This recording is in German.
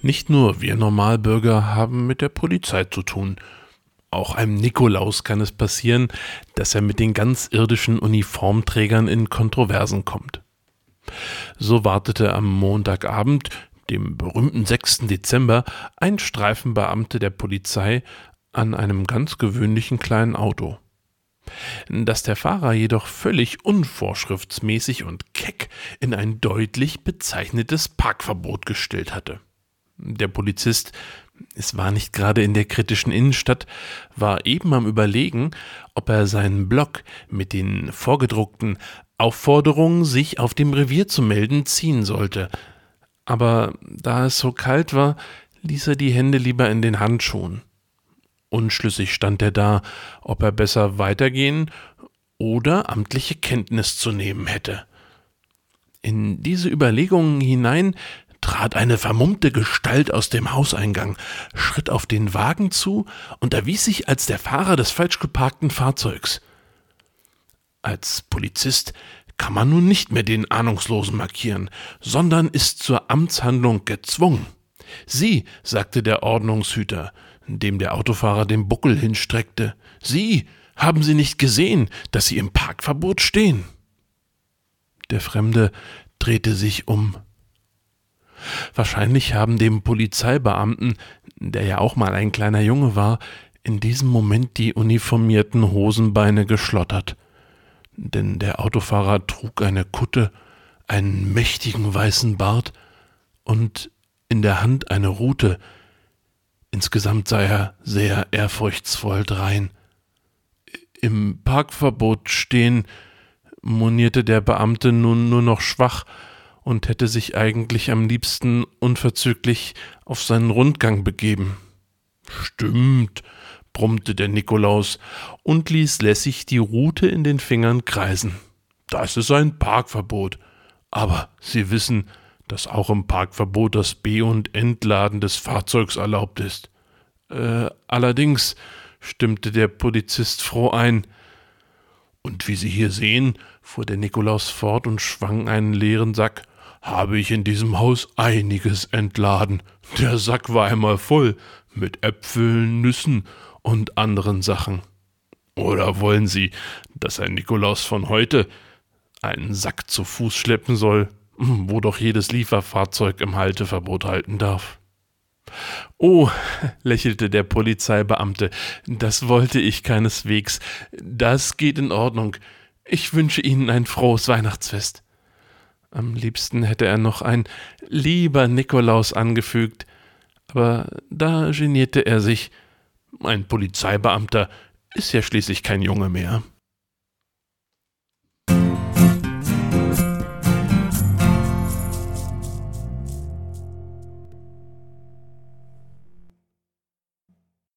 Nicht nur wir Normalbürger haben mit der Polizei zu tun. Auch einem Nikolaus kann es passieren, dass er mit den ganz irdischen Uniformträgern in Kontroversen kommt. So wartete am Montagabend, dem berühmten 6. Dezember, ein Streifenbeamte der Polizei an einem ganz gewöhnlichen kleinen Auto. Dass der Fahrer jedoch völlig unvorschriftsmäßig und keck in ein deutlich bezeichnetes Parkverbot gestellt hatte. Der Polizist, es war nicht gerade in der kritischen Innenstadt, war eben am Überlegen, ob er seinen Block mit den vorgedruckten Aufforderungen, sich auf dem Revier zu melden, ziehen sollte. Aber da es so kalt war, ließ er die Hände lieber in den Handschuhen. Unschlüssig stand er da, ob er besser weitergehen oder amtliche Kenntnis zu nehmen hätte. In diese Überlegungen hinein trat eine vermummte Gestalt aus dem Hauseingang, schritt auf den Wagen zu und erwies sich als der Fahrer des falsch geparkten Fahrzeugs. Als Polizist kann man nun nicht mehr den Ahnungslosen markieren, sondern ist zur Amtshandlung gezwungen. Sie, sagte der Ordnungshüter, dem der Autofahrer den Buckel hinstreckte, Sie, haben Sie nicht gesehen, dass Sie im Parkverbot stehen? Der Fremde drehte sich um. Wahrscheinlich haben dem Polizeibeamten, der ja auch mal ein kleiner Junge war, in diesem Moment die uniformierten Hosenbeine geschlottert. Denn der Autofahrer trug eine Kutte, einen mächtigen weißen Bart und in der Hand eine Rute. Insgesamt sei er sehr ehrfurchtsvoll drein. Im Parkverbot stehen, monierte der Beamte nun nur noch schwach und hätte sich eigentlich am liebsten unverzüglich auf seinen Rundgang begeben. Stimmt, brummte der Nikolaus und ließ lässig die Rute in den Fingern kreisen. Das ist ein Parkverbot. Aber Sie wissen, dass auch im Parkverbot das Be- und Entladen des Fahrzeugs erlaubt ist. Äh, allerdings, stimmte der Polizist froh ein. Und wie Sie hier sehen, fuhr der Nikolaus fort und schwang einen leeren Sack habe ich in diesem Haus einiges entladen. Der Sack war einmal voll mit Äpfeln, Nüssen und anderen Sachen. Oder wollen Sie, dass ein Nikolaus von heute einen Sack zu Fuß schleppen soll, wo doch jedes Lieferfahrzeug im Halteverbot halten darf? Oh, lächelte der Polizeibeamte, das wollte ich keineswegs. Das geht in Ordnung. Ich wünsche Ihnen ein frohes Weihnachtsfest. Am liebsten hätte er noch ein lieber Nikolaus angefügt, aber da genierte er sich. Ein Polizeibeamter ist ja schließlich kein Junge mehr.